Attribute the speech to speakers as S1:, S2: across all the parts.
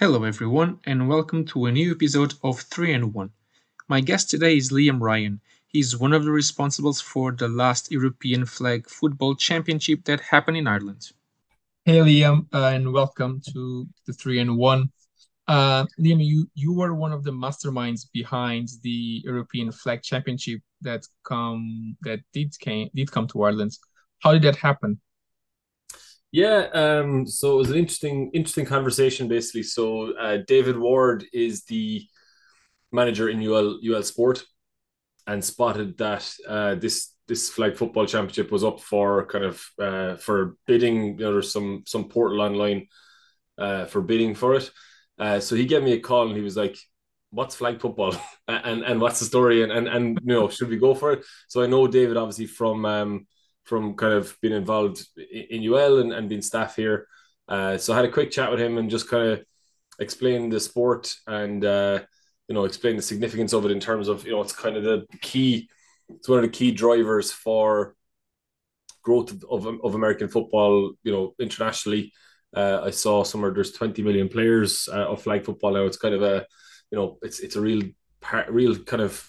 S1: Hello, everyone, and welcome to a new episode of 3 and 1. My guest today is Liam Ryan. He's one of the responsibles for the last European Flag Football Championship that happened in Ireland. Hey, Liam, uh, and welcome to the 3 and 1. Uh, Liam, you, you were one of the masterminds behind the European Flag Championship that come that did came did come to Ireland. How did that happen?
S2: Yeah, um, so it was an interesting, interesting conversation. Basically, so uh, David Ward is the manager in UL UL Sport, and spotted that uh, this this flag football championship was up for kind of uh, for bidding. You know, there's some some portal online uh, for bidding for it. Uh, so he gave me a call and he was like, "What's flag football and and what's the story and and and you know should we go for it?" So I know David obviously from. Um, from kind of being involved in UL and, and being staff here. Uh, so I had a quick chat with him and just kind of explain the sport and uh, you know explain the significance of it in terms of you know it's kind of the key. It's one of the key drivers for growth of, of, of American football. You know internationally. Uh, I saw somewhere there's 20 million players uh, of flag football now. It's kind of a, you know, it's it's a real part, real kind of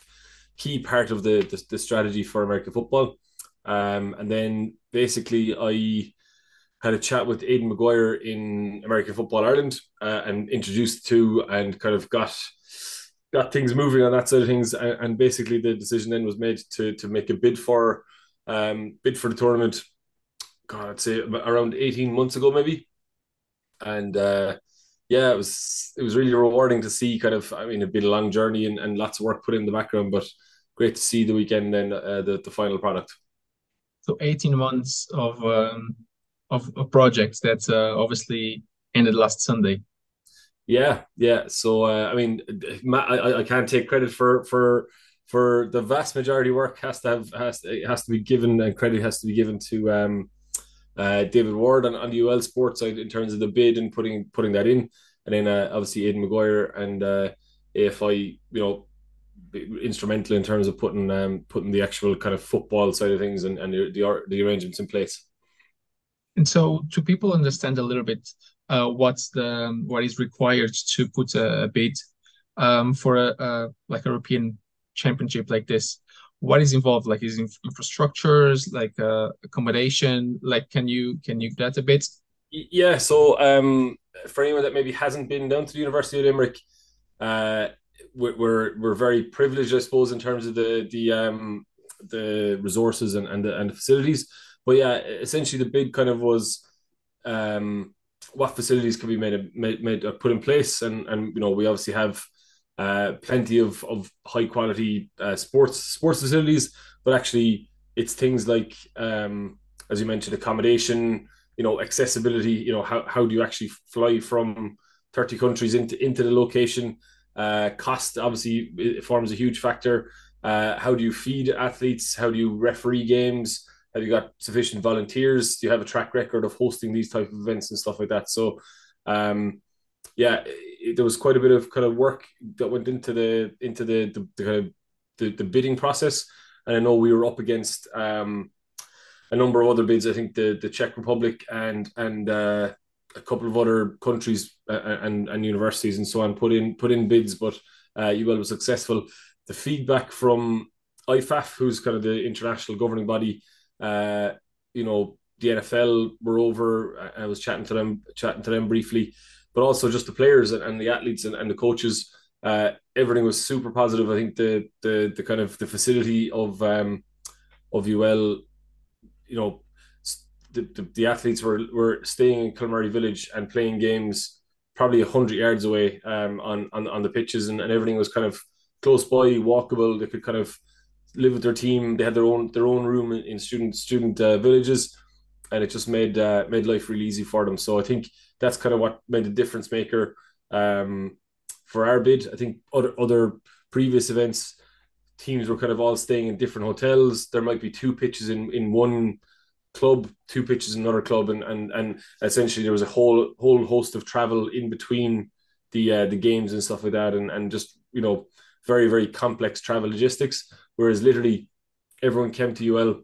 S2: key part of the, the, the strategy for American football. Um, and then basically, I had a chat with Aidan Maguire in American Football Ireland uh, and introduced to and kind of got got things moving on that side of things. And, and basically, the decision then was made to to make a bid for um, bid for the tournament. God, I'd say around eighteen months ago, maybe. And uh, yeah, it was it was really rewarding to see. Kind of, I mean, it'd been a long journey and, and lots of work put in the background, but great to see the weekend and uh, the the final product
S1: so 18 months of um, of, of projects that uh, obviously ended last Sunday.
S2: Yeah, yeah. So uh, I mean, I, I can't take credit for for for the vast majority work has to have has to, has to be given and credit has to be given to um, uh, David Ward on, on the UL Sports side in terms of the bid and putting putting that in, and then uh, obviously Aidan Maguire and uh, AFI, you know, instrumental in terms of putting um, putting the actual kind of football side of things and, and the, the, the arrangements in place.
S1: And so, to people understand a little bit, uh, what's the what is required to put a, a bid um, for a, a, like a European championship like this? What is involved? Like, is infrastructures, like uh, accommodation? Like, can you can you that a bit?
S2: Yeah. So, um, for anyone that maybe hasn't been down to the University of Limerick, uh, we're we're very privileged, I suppose, in terms of the the um the resources and and the, and the facilities. But yeah, essentially the bid kind of was um what facilities can be made made, made uh, put in place, and and you know we obviously have uh, plenty of of high quality uh, sports sports facilities, but actually it's things like um as you mentioned accommodation, you know accessibility, you know how how do you actually fly from 30 countries into into the location uh, cost obviously forms a huge factor. Uh, how do you feed athletes? How do you referee games? Have you got sufficient volunteers? Do you have a track record of hosting these type of events and stuff like that? So, um, yeah, it, there was quite a bit of kind of work that went into the into the the, the kind of the, the bidding process, and I know we were up against um, a number of other bids. I think the the Czech Republic and and uh, a couple of other countries uh, uh, and and universities and so on put in put in bids, but uh, UL was successful. The feedback from IFAF, who's kind of the international governing body, uh, you know, the NFL were over. I was chatting to them, chatting to them briefly, but also just the players and, and the athletes and, and the coaches. Uh, everything was super positive. I think the the the kind of the facility of um, of UL, you know, the, the, the, athletes were, were staying in Kilmurry Village and playing games probably 100 yards away um, on, on, on the pitches and, and everything was kind of close by, walkable. They could kind of live with their team. They had their own their own room in, in student student uh, villages, and it just made uh, made life really easy for them. So I think that's kind of what made the difference maker um, for our bid. I think other other previous events, teams were kind of all staying in different hotels. There might be two pitches in in one club, two pitches another club, and and and essentially there was a whole whole host of travel in between the uh, the games and stuff like that, and and just you know very very complex travel logistics. Whereas literally everyone came to UL,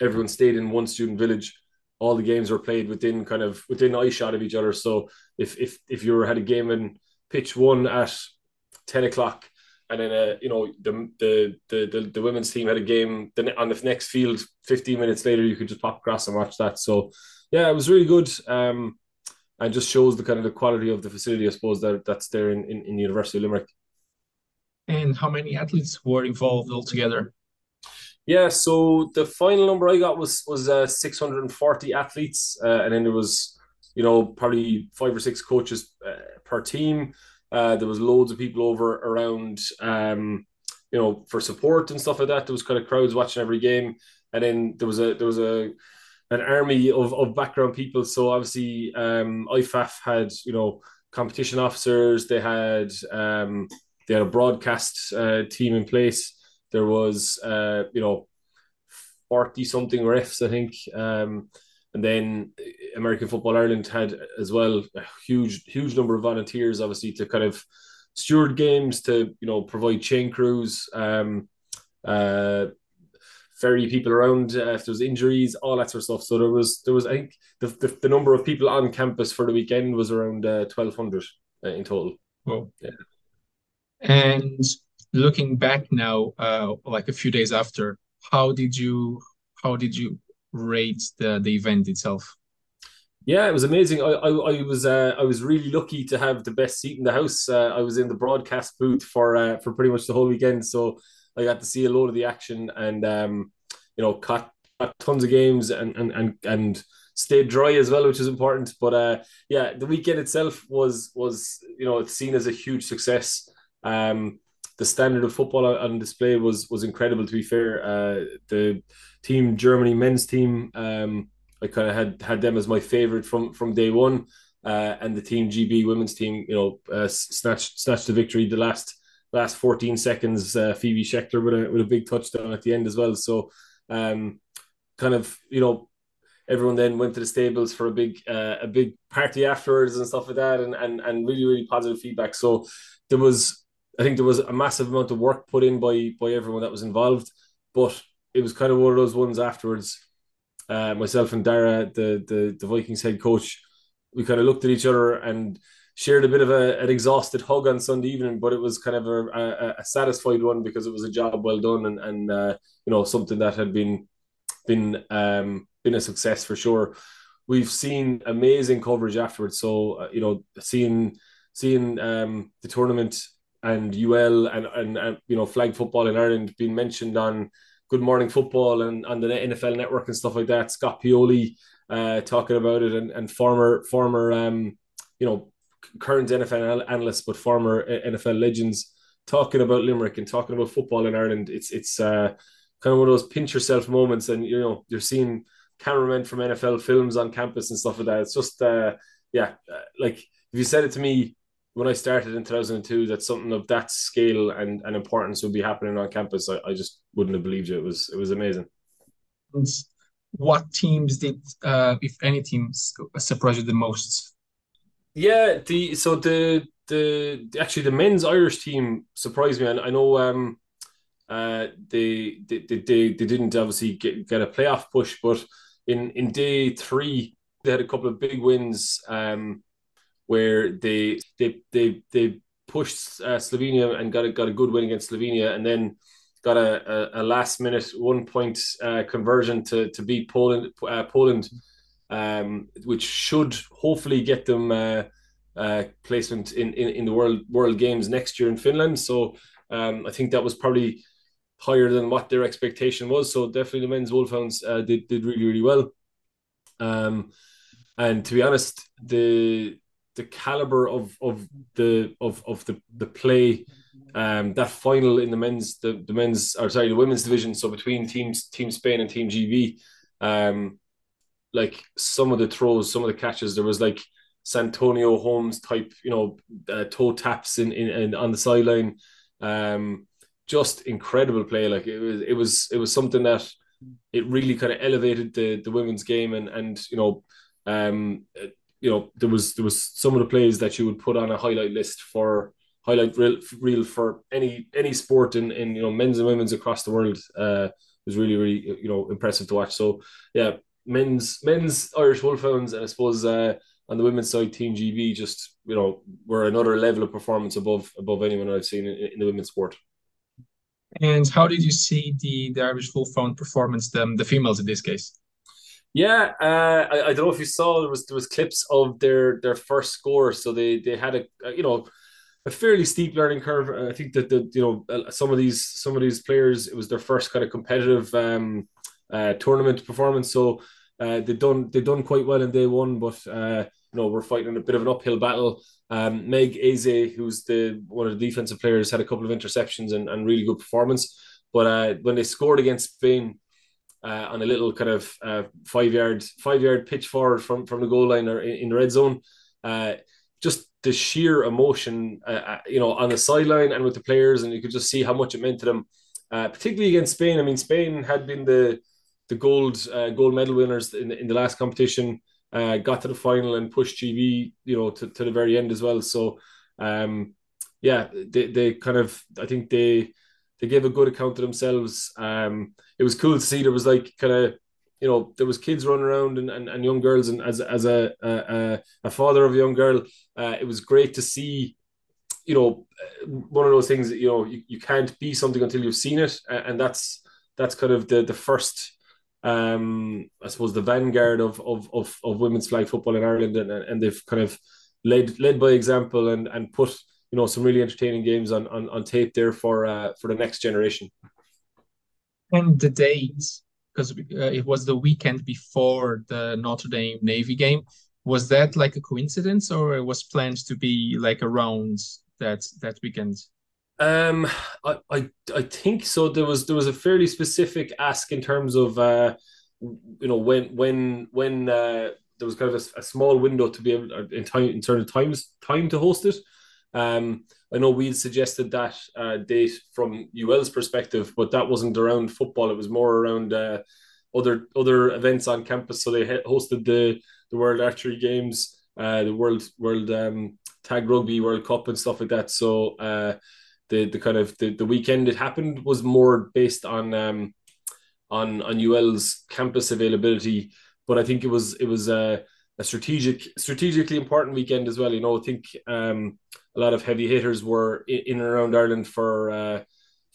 S2: everyone stayed in one student village, all the games were played within kind of within eye shot of each other. So if if if you had a game in pitch one at ten o'clock, and then uh, you know the, the the the the women's team had a game on the next field fifteen minutes later, you could just pop across and watch that. So yeah, it was really good. Um, and just shows the kind of the quality of the facility, I suppose, that that's there in, in, in University of Limerick.
S1: And how many athletes were involved altogether?
S2: Yeah, so the final number I got was was uh, 640 athletes, uh, and then there was, you know, probably five or six coaches uh, per team. Uh, there was loads of people over around, um, you know, for support and stuff like that. There was kind of crowds watching every game, and then there was a there was a an army of, of background people. So obviously, um, IFAF had you know competition officers. They had um, they had a broadcast uh, team in place there was uh, you know forty something refs, I think, um, and then American Football Ireland had as well a huge huge number of volunteers, obviously to kind of steward games, to you know provide chain crews. Um, uh, ferry people around uh, if there's injuries, all that sort of stuff. So there was there was I think the, the, the number of people on campus for the weekend was around uh, twelve hundred uh, in total.
S1: Well, yeah. And looking back now, uh, like a few days after, how did you how did you rate the the event itself?
S2: Yeah, it was amazing. I I, I was uh, I was really lucky to have the best seat in the house. Uh, I was in the broadcast booth for uh, for pretty much the whole weekend, so I got to see a lot of the action and um, you know caught, caught tons of games and and and and stayed dry as well, which is important. But uh, yeah, the weekend itself was was you know it's seen as a huge success. Um, the standard of football on display was was incredible. To be fair, uh, the team Germany men's team, um, I kind of had had them as my favorite from from day one, uh, and the team GB women's team, you know, uh, snatched snatched the victory the last last 14 seconds. Uh, Phoebe Schecter with a with a big touchdown at the end as well. So, um, kind of you know everyone then went to the stables for a big uh, a big party afterwards and stuff like that and, and and really really positive feedback so there was I think there was a massive amount of work put in by by everyone that was involved, but it was kind of one of those ones afterwards. Uh, myself and Dara, the, the the Vikings head coach, we kind of looked at each other and shared a bit of a, an exhausted hug on Sunday evening, but it was kind of a, a, a satisfied one because it was a job well done and and uh, you know something that had been been um, been a success for sure. We've seen amazing coverage afterwards, so uh, you know seeing seeing um, the tournament and UL and, and, and you know flag football in Ireland being mentioned on Good Morning Football and on the NFL Network and stuff like that. Scott Pioli uh, talking about it and, and former former um, you know current NFL analysts but former NFL legends talking about Limerick and talking about football in Ireland. It's it's uh, kind of one of those pinch yourself moments, and you know you're seeing cameramen from NFL films on campus and stuff like that. It's just uh, yeah, uh, like if you said it to me when I started in 2002 that something of that scale and, and importance would be happening on campus, I, I just wouldn't have believed you. It was it was amazing.
S1: What teams did, uh, if any teams, surprised you the most?
S2: Yeah, the so the the actually the men's Irish team surprised me. And I know um, uh, they, they they they didn't obviously get, get a playoff push, but in in day three they had a couple of big wins. Um, where they they they they pushed uh, Slovenia and got a, got a good win against Slovenia, and then got a, a, a last minute one point uh, conversion to to beat Poland uh, Poland, um, which should hopefully get them uh, uh, placement in, in in the world world games next year in Finland. So um, I think that was probably higher than what their expectation was. So definitely the men's Wolfhounds uh, did did really really well. Um, and to be honest, the the caliber of of the of of the the play um that final in the men's the, the men's or sorry the women's division so between teams team Spain and team GB um like some of the throws some of the catches there was like Santonio Holmes type you know uh, toe taps in, in, in on the sideline. Um just incredible play. Like it was it was it was something that it really kind of elevated the the women's game and and you know um you know there was there was some of the plays that you would put on a highlight list for highlight reel, reel for any any sport in in you know men's and women's across the world uh was really really you know impressive to watch so yeah men's men's Irish Wolfhounds, and I suppose uh, on the women's side, Team GB just you know were another level of performance above above anyone I've seen in, in the women's sport.
S1: And how did you see the the Irish Wolfhound performance, the the females in this case?
S2: Yeah, uh, I, I don't know if you saw there was there was clips of their their first score. So they they had a you know a fairly steep learning curve. I think that the you know uh, some of these some of these players it was their first kind of competitive um, uh, tournament performance. So uh, they done they done quite well in day one, but uh, you know we're fighting a bit of an uphill battle. Um, Meg Eze, who's the one of the defensive players, had a couple of interceptions and, and really good performance. But uh, when they scored against Spain, uh, on a little kind of uh, five yard five yard pitch forward from from the goal line or in, the red zone. Uh, just the sheer emotion, uh, uh, you know, on the sideline and with the players, and you could just see how much it meant to them, uh, particularly against Spain. I mean, Spain had been the the gold gold medal winners in the, in the last competition, got to the final and pushed GB, you know, to, to the very end as well. So, um, yeah, they, they kind of, I think they they gave a good account of themselves. Um, it was cool to see there was like kind of you know there was kids running around and, and, and young girls and as as a a, a father of a young girl, uh, it was great to see. You know, one of those things that you know you, you can't be something until you've seen it, and that's that's kind of the the first um, I suppose the vanguard of, of of of women's flag football in Ireland, and and they've kind of led led by example and and put you know some really entertaining games on on, on tape there for uh, for the next generation.
S1: And the dates, because uh, it was the weekend before the Notre Dame Navy game. Was that like a coincidence, or it was planned to be like around that that weekend?
S2: Um, I, I I think so. There was there was a fairly specific ask in terms of uh, you know when when when uh, there was kind of a, a small window to be able in time in terms of times time to host it. Um, I know we'd suggested that uh, date from UL's perspective, but that wasn't around football. It was more around uh, other other events on campus. So they hosted the the World Archery Games, uh, the World World um, Tag Rugby World Cup and stuff like that. So uh, the the kind of the, the weekend it happened was more based on um, on on UL's campus availability. But I think it was it was a, strategic strategically important weekend as well. You know, I think um, a lot of heavy hitters were in, and around Ireland for uh,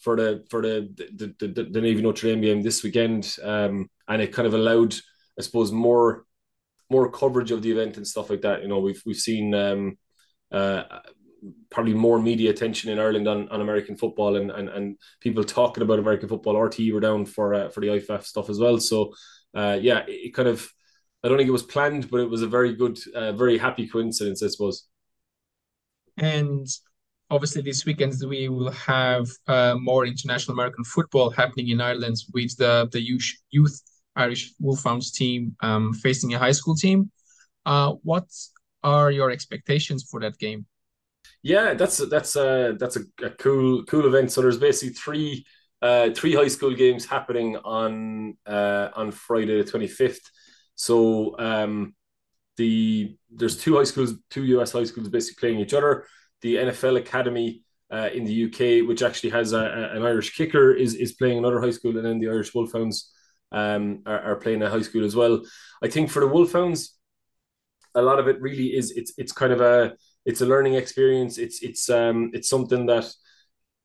S2: for the for the the, the, the Navy Notre Dame game this weekend, um, and it kind of allowed, I suppose, more more coverage of the event and stuff like that. You know, we've we've seen um, uh, probably more media attention in Ireland on, on American football and, and and people talking about American football. RTÉ were down for uh, for the IFAF stuff as well. So uh, yeah, it, it, kind of I don't think it was planned, but it was a very good, uh, very happy coincidence, I suppose.
S1: And obviously, this weekend we will have uh, more international American football happening in Ireland with the the youth, youth Irish Wolfhounds team um, facing a high school team. Uh, what are your expectations for that game?
S2: Yeah, that's that's uh, that's a, a cool cool event. So there's basically three uh, three high school games happening on uh, on Friday the twenty fifth. So um, the there's two high schools, two US high schools basically playing each other. The NFL Academy uh, in the UK, which actually has a, a, an Irish kicker, is is playing another high school, and then the Irish Wolfhounds um, are, are playing a high school as well. I think for the Wolfhounds, a lot of it really is it's it's kind of a it's a learning experience. It's it's um it's something that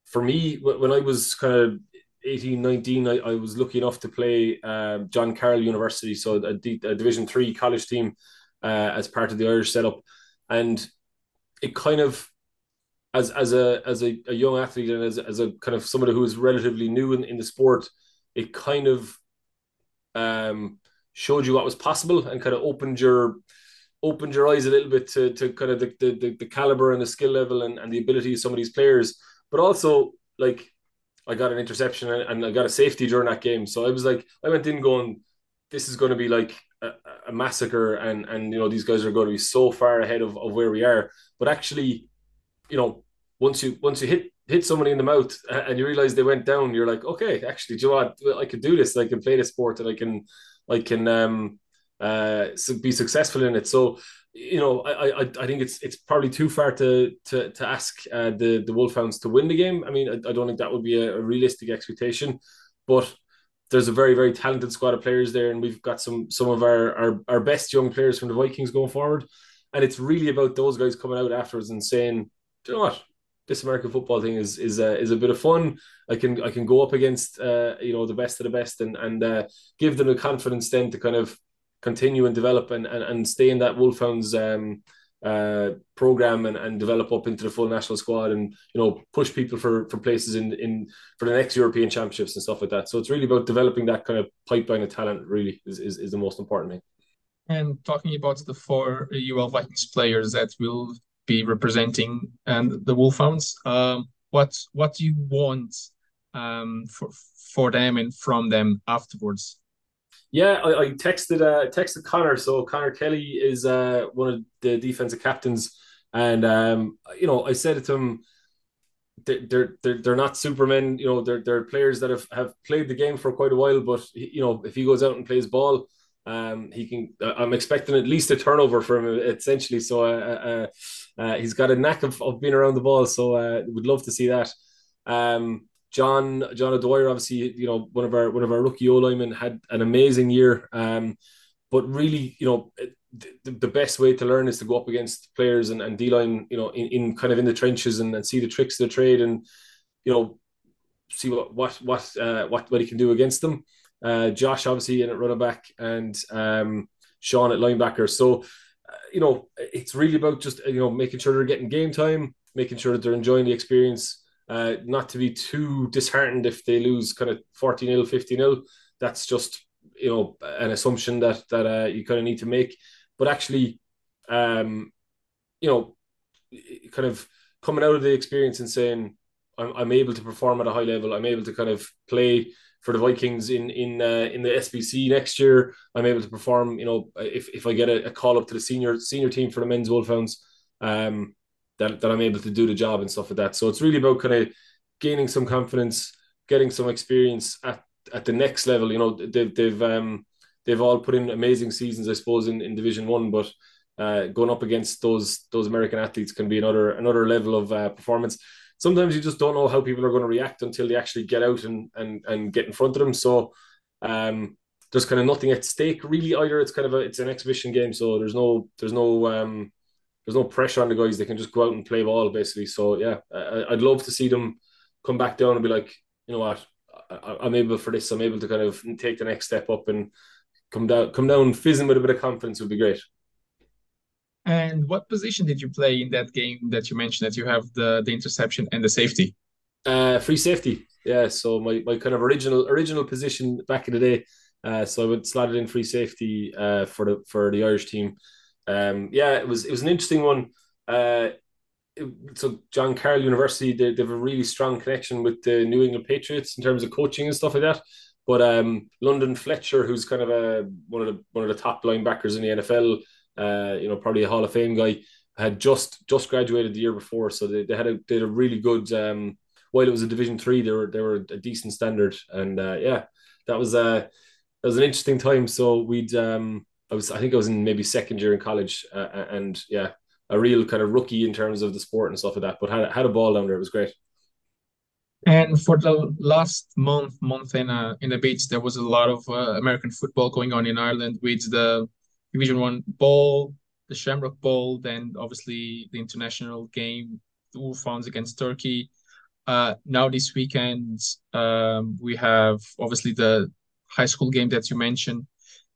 S2: for me when I was kind of 18, 19, I, I was lucky enough to play uh, John Carroll University, so a, D, a Division three college team uh, as part of the Irish setup, and it kind of as as a as a, a young athlete and as, as a kind of somebody who is relatively new in, in the sport, it kind of um, showed you what was possible and kind of opened your opened your eyes a little bit to, to kind of the, the, the caliber and the skill level and, and the ability of some of these players, but also like I got an interception and I got a safety during that game. So I was like, I went in going, this is going to be like a, a, massacre, and and you know these guys are going to be so far ahead of, of where we are. But actually, you know, once you once you hit hit somebody in the mouth and you realize they went down, you're like, okay, actually, do you know what? I can do this. I can play the sport, and I can I can um uh be successful in it. So you know, I, I I think it's it's probably too far to to to ask uh, the the Wolfhounds to win the game. I mean, I, I don't think that would be a, a realistic expectation, but there's a very very talented squad of players there, and we've got some some of our our, our best young players from the Vikings going forward. And it's really about those guys coming out afterwards and saying, "Do you know what? This American football thing is is a, is a bit of fun. I can I can go up against uh, you know the best of the best and and uh, give them the confidence then to kind of continue and develop and and, and stay in that Wolfhounds um, uh, program and, and develop up into the full national squad and you know push people for for places in in for the next European championships and stuff like that. So it's really about developing that kind of pipeline of talent. Really is is, is the most important thing.
S1: And talking about the four UL Vikings players that will be representing and the Wolfhounds, um, what what do you want um, for for them and from them afterwards?
S2: Yeah, I, I texted uh, texted Connor. So Connor Kelly is uh, one of the defensive captains, and um, you know I said it to him, they're they're they're not supermen. You know, they're they're players that have, have played the game for quite a while. But you know, if he goes out and plays ball, um, he can. I'm expecting at least a turnover from him, essentially. So uh, uh, uh, he's got a knack of, of being around the ball. So uh, would love to see that. Um, John John O'Dwyer, obviously, you know, one of our one of our rookie O linemen had an amazing year. Um, but really, you know, the, the best way to learn is to go up against players and, and D line, you know, in, in kind of in the trenches and, and see the tricks of the trade and, you know, see what what what uh, what what he can do against them. Uh, Josh obviously in at running back and um, Sean at linebacker. So, uh, you know, it's really about just you know making sure they're getting game time, making sure that they're enjoying the experience uh, not to be too disheartened if they lose kind of 40 0, 50 0. That's just, you know, an assumption that, that uh, you kind of need to make. But actually, um, you know, kind of coming out of the experience and saying, I'm, I'm able to perform at a high level. I'm able to kind of play for the Vikings in in uh, in the SBC next year. I'm able to perform. You know, if, if I get a, a call up to the senior senior team for the men's Wolfhounds, um, that, that I'm able to do the job and stuff like that. So it's really about kind of gaining some confidence, getting some experience at, at the next level. You know, they've they've um they've all put in amazing seasons, I suppose, in, in Division One, but uh, going up against those those American athletes can be another another level of uh, performance. Sometimes you just don't know how people are going to react until they actually get out and and and get in front of them. So um, there's kind of nothing at stake really either. It's kind of a it's an exhibition game, so there's no there's no um, there's no pressure on the guys. They can just go out and play ball basically. So yeah, I, would love to see them come back down and be like, you know what, I, am able for this. I'm able to kind of take the next step up and come down, come down fizzing with a bit of confidence would be great.
S1: And what position did you play in that game that you mentioned that you have the the interception and the safety?
S2: Uh, free safety. Yeah. So my, my kind of original original position back in the day. Uh, so I would slot it in free safety uh, for the for the Irish team um, yeah, it was it was an interesting one. Uh, it, so John Carroll University, they, they, have a really strong connection with the New England Patriots in terms of coaching and stuff like that. But um, London Fletcher, who's kind of a one of the one of the top linebackers in the NFL, uh, you know, probably a Hall of Fame guy, had just just graduated the year before, so they, they had a had a really good. Um, while it was a Division three, they were they were a decent standard, and uh, yeah, that was a uh, that was an interesting time. So we'd um, I was I think I was in maybe second year in college, uh, and yeah, a real kind of rookie in terms of the sport and stuff like that. But had had a ball down there, it was great.
S1: And for the last month, month in uh, in the beach, there was a lot of uh, American football going on in Ireland with the Division One Bowl, the Shamrock Bowl, then obviously the international game, the Wolfhounds against Turkey. Uh, now this weekend, um, we have obviously the high school game that you mentioned,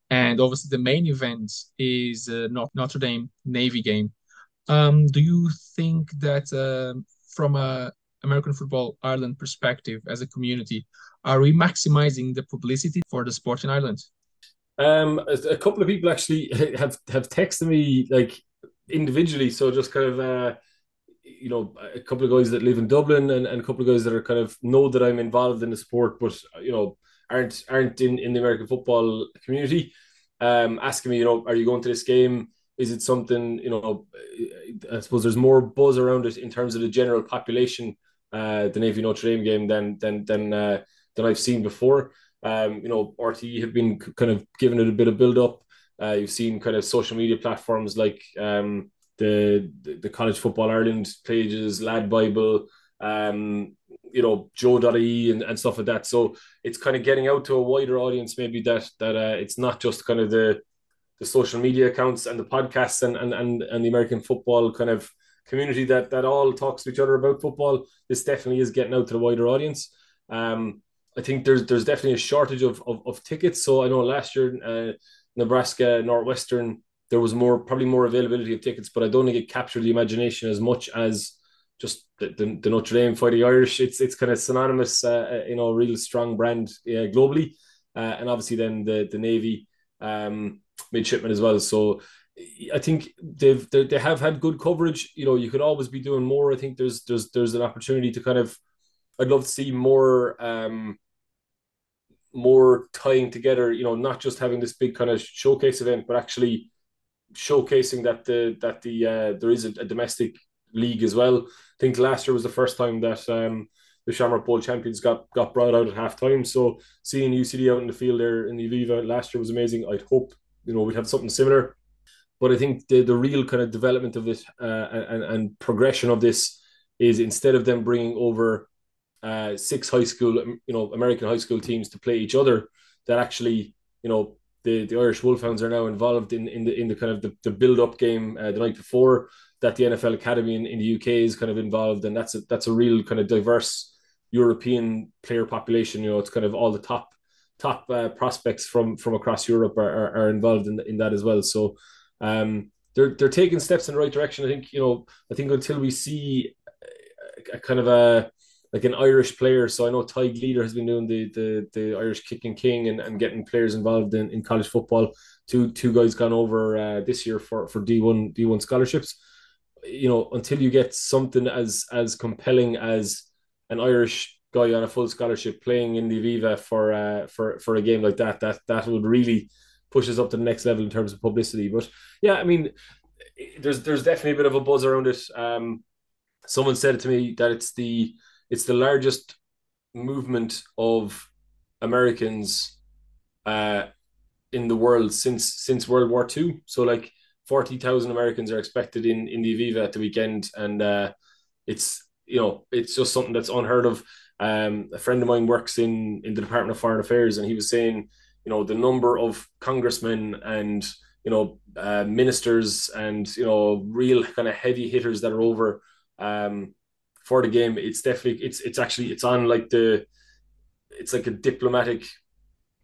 S1: and obviously the main event is uh, Notre Dame Navy game. Um, do you think that uh, from a American Football Ireland perspective as a community, are we maximizing the publicity for the sport in Ireland?
S2: Um, a couple of people actually have have texted me like individually, so just kind of uh, you know a couple of guys that live in Dublin and, and a couple of guys that are kind of know that I'm involved in the sport, but you know aren't aren't in, in the American football community, um, asking me, you know, are you going to this game? Is it something, you know, I suppose there's more buzz around it in terms of the general population, uh, the Navy Notre Dame game than than than uh, than I've seen before. Um, you know, RTÉ have been kind of giving it a bit of build up. Uh, you've seen kind of social media platforms like um, the, the, the College Football Ireland pages, Lad Bible, um, you know Joe.ie and, and stuff like that. So it's kind of getting out to a wider audience, maybe that that uh, it's not just kind of the the social media accounts and the podcasts and and and, and the American football kind of community that that all talks to each other about football. This definitely is getting out to the wider audience. Um, I think there's there's definitely a shortage of of, of tickets. So I know last year, uh, Nebraska Northwestern, there was more probably more availability of tickets, but I don't think it captured the imagination as much as just the, the, the Notre Dame Fighting Irish. It's it's kind of synonymous, uh, you know, real strong brand uh, globally, uh, and obviously then the the Navy um, midshipmen as well. So I think they've they have had good coverage. You know, you could always be doing more. I think there's there's there's an opportunity to kind of. I'd love to see more um, more tying together. You know, not just having this big kind of showcase event, but actually showcasing that the that the uh, there is a, a domestic league as well. I think last year was the first time that um, the Shamrock Bowl champions got got brought out at halftime. So seeing UCD out in the field there in the Aviva last year was amazing. I'd hope you know we'd have something similar but I think the, the real kind of development of this uh, and, and progression of this is instead of them bringing over uh, six high school, you know, American high school teams to play each other, that actually, you know, the, the Irish Wolfhounds are now involved in, in the in the kind of the, the build up game uh, the night before that the NFL Academy in, in the UK is kind of involved, and that's a that's a real kind of diverse European player population. You know, it's kind of all the top top uh, prospects from from across Europe are, are, are involved in in that as well. So um, they're they're taking steps in the right direction. I think you know. I think until we see a, a kind of a like an Irish player. So I know Tadhg Leader has been doing the the, the Irish kicking king and, and getting players involved in, in college football. Two two guys gone over uh, this year for for D one D one scholarships. You know, until you get something as as compelling as an Irish guy on a full scholarship playing in the Aviva for uh, for for a game like that, that that would really pushes up to the next level in terms of publicity. But yeah, I mean, there's there's definitely a bit of a buzz around it. Um, someone said to me that it's the it's the largest movement of Americans uh, in the world since since World War II. So like forty thousand Americans are expected in in the Aviva at the weekend, and uh, it's you know it's just something that's unheard of. Um, a friend of mine works in in the Department of Foreign Affairs, and he was saying you know the number of congressmen and you know uh, ministers and you know real kind of heavy hitters that are over um, for the game. It's definitely it's it's actually it's on like the it's like a diplomatic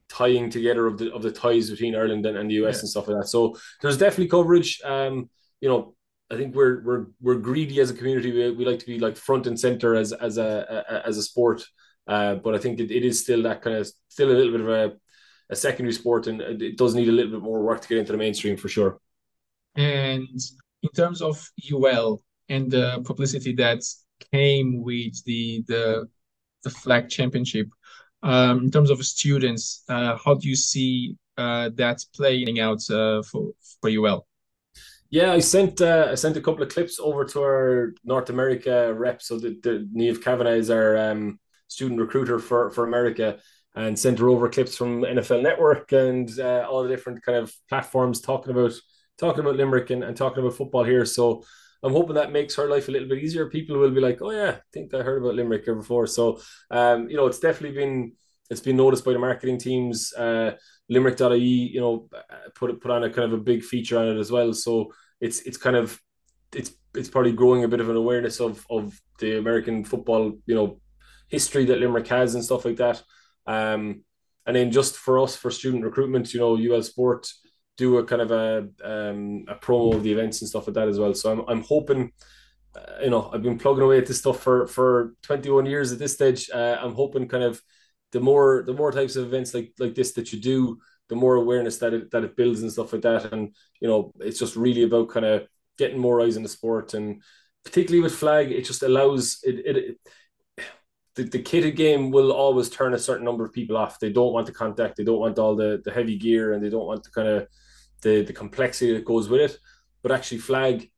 S2: tying together of the of the ties between Ireland and, and the US yeah. and stuff like that. So there's definitely coverage. Um, you know, I think we're we're we're greedy as a community. We, we like to be like front and center as as a, a as a sport. Uh, but I think it, it is still that kind of still a little bit of a a secondary sport, and it does need a little bit more work to get into the mainstream for sure.
S1: And in terms of UL and the publicity that came with the the the flag championship, um, in terms of students, uh, how do you see uh, that playing out uh, for for UL?
S2: Yeah, I sent uh, I sent a couple of clips over to our North America rep. So the, the Neve Kavanagh is our um, student recruiter for for America, and sent her over clips from NFL Network and uh, all the different kind of platforms talking about talking about Limerick and, and talking about football here. So I'm hoping that makes her life a little bit easier. People will be like, "Oh yeah, I think I heard about Limerick here before." So um, you know, it's definitely been it's been noticed by the marketing teams. Uh, Limerick.ie, you know, put put on a kind of a big feature on it as well. So it's it's kind of it's it's probably growing a bit of an awareness of of the American football, you know, history that Limerick has and stuff like that. Um, and then just for us for student recruitment, you know, UL Sport do a kind of a um, a promo of the events and stuff like that as well. So I'm I'm hoping. Uh, you know, I've been plugging away at this stuff for for 21 years at this stage. Uh, I'm hoping kind of the more the more types of events like like this that you do, the more awareness that it that it builds and stuff like that. And you know, it's just really about kind of getting more eyes in the sport and particularly with flag, it just allows it, it the, the kitted game will always turn a certain number of people off. They don't want the contact, they don't want all the, the heavy gear, and they don't want to kind of the, the complexity that goes with it. But actually, flag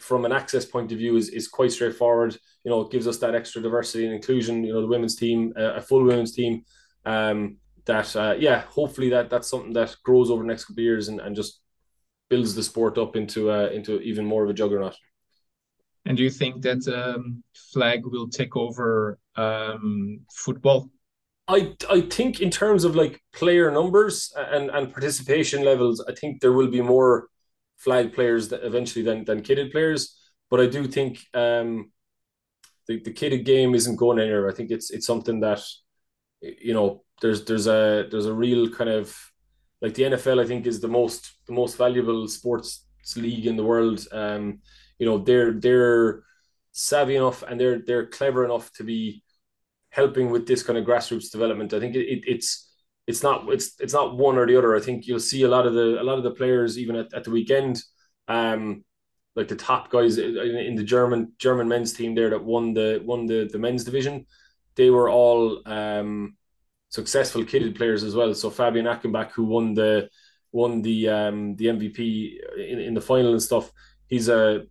S2: from an access point of view is, is quite straightforward. You know, it gives us that extra diversity and inclusion. You know, the women's team, uh, a full women's team. Um, that uh, yeah, hopefully that that's something that grows over the next couple of years and, and just builds the sport up into uh, into even more of a juggernaut.
S1: And do you think that um, flag will take over um, football?
S2: I I think in terms of like player numbers and and participation levels, I think there will be more flag players that eventually than than kitted players. But I do think um, the the kitted game isn't going anywhere. I think it's it's something that you know there's there's a there's a real kind of like the NFL. I think is the most the most valuable sports league in the world. Um, you know they're they're savvy enough and they're they're clever enough to be helping with this kind of grassroots development. I think it, it, it's it's not it's it's not one or the other. I think you'll see a lot of the a lot of the players even at, at the weekend, um, like the top guys in, in the German German men's team there that won the won the the men's division, they were all um, successful kitted players as well. So Fabian Achenbach, who won the won the um, the MVP in, in the final and stuff, he's a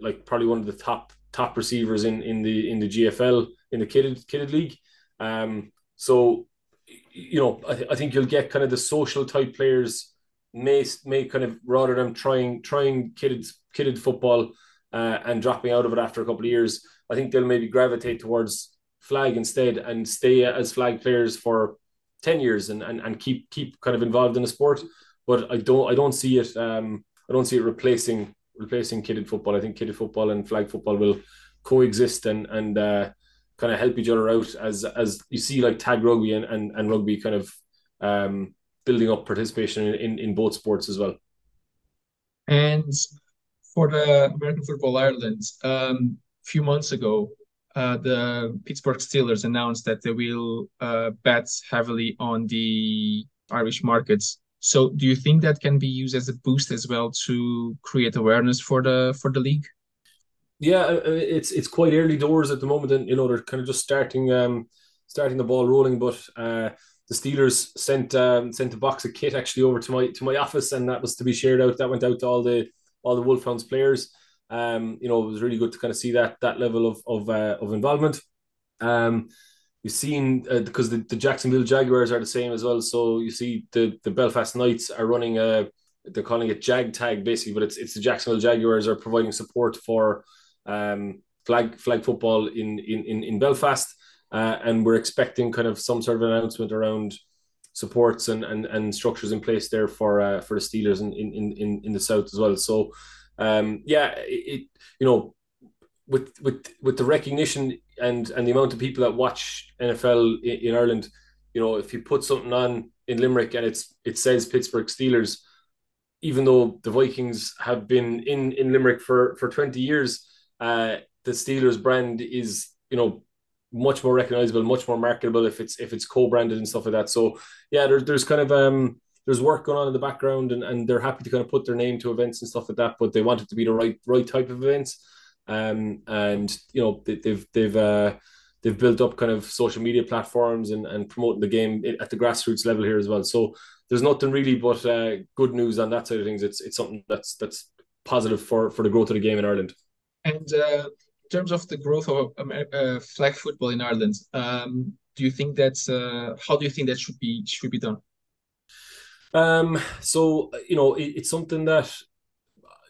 S2: like probably one of the top top receivers in in the in the GFL in the kitted kitted league. Um, so you know, I, th- I think you'll get kind of the social type players may may kind of rather than trying trying kitted kitted football uh, and dropping out of it after a couple of years. I think they'll maybe gravitate towards flag instead and stay as flag players for ten years and, and, and keep keep kind of involved in the sport. But I don't I don't see it um, I don't see it replacing replacing kitted football. I think kitted football and flag football will coexist and and uh, kind of help each other out as as you see like tag rugby and and, and rugby kind of um, building up participation in, in, in both sports as well.
S1: And for the American Football Ireland, um, a few months ago, uh, the Pittsburgh Steelers announced that they will uh, bet heavily on the Irish markets. So, do you think that can be used as a boost as well to create awareness for the for the league?
S2: Yeah, uh, uh, it's it's quite early doors at the moment, and you know they're kind of just starting um starting the ball rolling. But uh, the Steelers sent um, sent a box of kit actually over to my to my office, and that was to be shared out. That went out to all the all the Wolfhounds players. Um, you know, it was really good to kind of see that that level of of uh, of involvement. Um, you've seen uh, because the, the Jacksonville Jaguars are the same as well. So you see the the Belfast Knights are running a they're calling it Jag Tag basically, but it's it's the Jacksonville Jaguars are providing support for um, flag flag football in in in Belfast, uh, and we're expecting kind of some sort of announcement around supports and and, and structures in place there for uh, for the Steelers in in in in the south as well. So um, yeah, it, you know with with with the recognition and and the amount of people that watch NFL in, in Ireland, you know, if you put something on in Limerick and it's it says Pittsburgh Steelers, even though the Vikings have been in in Limerick for for 20 years, uh, the Steelers brand is you know much more recognizable, much more marketable if it's if it's co-branded and stuff like that. So yeah, there's there's kind of um there's work going on in the background and, and they're happy to kind of put their name to events and stuff like that, but they want it to be the right right type of events. Um and you know they, they've they've uh they've built up kind of social media platforms and, and promoting the game at the grassroots level here as well. So there's nothing really but uh, good news on that side of things. It's it's something that's that's positive for for the growth of the game in Ireland.
S1: And uh, in terms of the growth of uh, flag football in Ireland, um, do you think that's uh, how do you think that should be should be done?
S2: Um, so you know, it, it's something that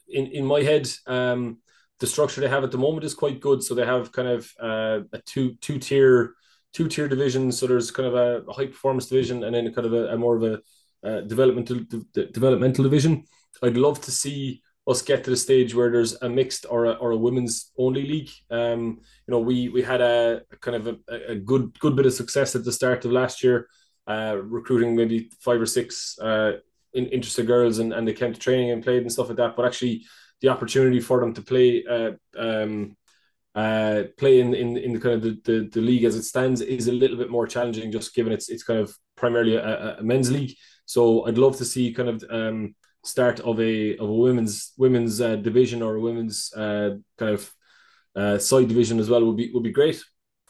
S2: in in my head, um, the structure they have at the moment is quite good. So they have kind of uh, a two two tier two tier division. So there's kind of a, a high performance division and then kind of a, a more of a uh, developmental de- developmental division. I'd love to see us get to the stage where there's a mixed or a, or a women's only league. Um, you know, we we had a, a kind of a, a, good good bit of success at the start of last year, uh, recruiting maybe five or six uh, in, interested girls, and, and they came to training and played and stuff like that. But actually, the opportunity for them to play uh, um, uh, play in, in, in the kind of the, the, the, league as it stands is a little bit more challenging, just given it's it's kind of primarily a, a men's league. So I'd love to see kind of um, start of a of a women's women's uh, division or a women's uh, kind of uh, side division as well would be would be great.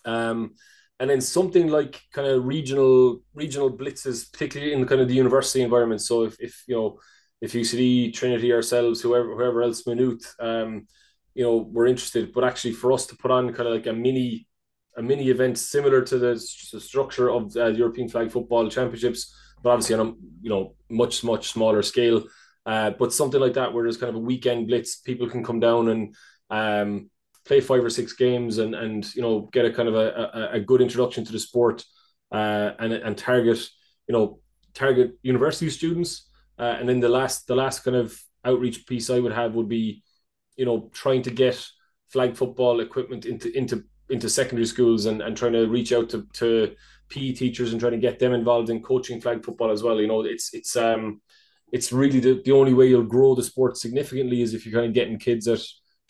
S2: Um, and then something like kind of regional regional blitzes, particularly in kind of the university environment. So if, if you know if UCD, Trinity, ourselves, whoever whoever else, Maynooth, um, you know, we're interested. But actually, for us to put on kind of like a mini a mini event similar to the, the structure of the European Flag Football Championships, but obviously on a you know much much smaller scale. Uh, but something like that where there's kind of a weekend blitz, people can come down and um, play five or six games and and you know get a kind of a, a, a good introduction to the sport uh, and and target you know target university students uh, and then the last the last kind of outreach piece I would have would be you know trying to get flag football equipment into into into secondary schools and, and trying to reach out to, to PE teachers and trying to get them involved in coaching flag football as well. You know, it's it's um it's really the, the only way you'll grow the sport significantly is if you're kind of getting kids at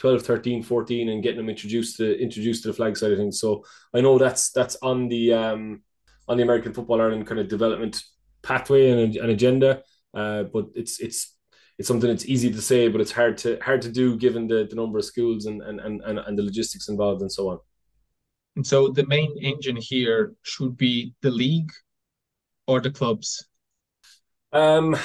S2: 12 13 14 and getting them introduced to introduced to the flag side of things. So i know that's that's on the um on the american football ireland kind of development pathway and an agenda. Uh but it's it's it's something that's easy to say but it's hard to hard to do given the, the number of schools and, and and and the logistics involved and so on.
S1: And so the main engine here should be the league or the clubs?
S2: Um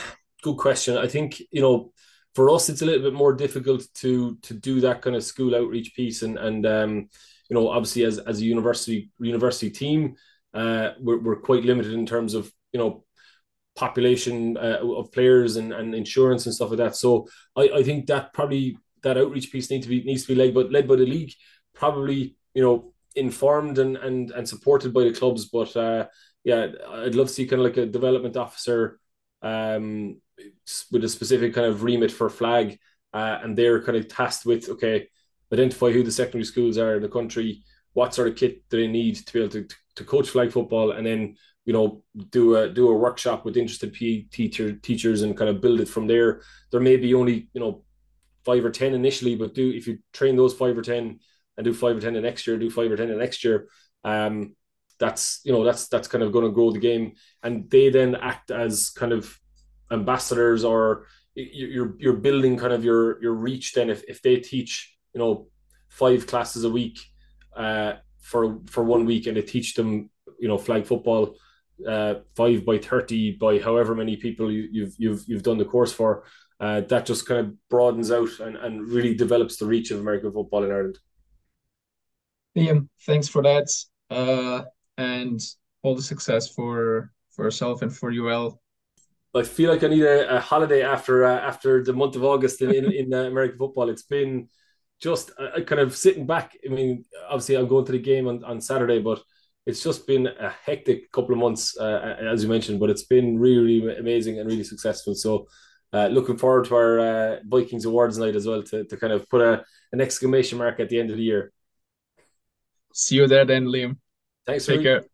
S2: good question. I think you know for us it's a little bit more difficult to to do that kind of school outreach piece and and um, you know obviously as as a university university team uh, we're we're quite limited in terms of you know population uh, of players and, and insurance and stuff like that. So I, I think that probably that outreach piece needs to be needs to be led but led by the league, probably you know informed and and and supported by the clubs. But uh, yeah, I'd love to see kind of like a development officer um, with a specific kind of remit for flag, uh, and they're kind of tasked with okay, identify who the secondary schools are in the country, what sort of kit do they need to be able to, to coach flag football, and then you know do a do a workshop with interested PE teacher teachers and kind of build it from there. There may be only you know five or ten initially, but do if you train those five or ten and do five or ten the next year, do five or ten the next year. Um, that's you know that's that's kind of going to grow the game, and they then act as kind of ambassadors or you're you're building kind of your your reach then if, if they teach you know five classes a week uh, for for one week and they teach them you know flag football uh, five by 30 by however many people you, you've you've you've done the course for uh, that just kind of broadens out and, and really develops the reach of American football in Ireland.
S1: Liam, thanks for that, uh, and all the success for for yourself and for UL
S2: I feel like I need a, a holiday after uh, after the month of August in in, in uh, American football. It's been just uh, kind of sitting back. I mean, obviously I'm going to the game on, on Saturday, but it's just been a hectic couple of months, uh, as you mentioned. But it's been really, really amazing and really successful. So. Uh, looking forward to our uh, Vikings awards night as well to, to kind of put a, an exclamation mark at the end of the year.
S1: See you there then, Liam.
S2: Thanks.
S1: Take care.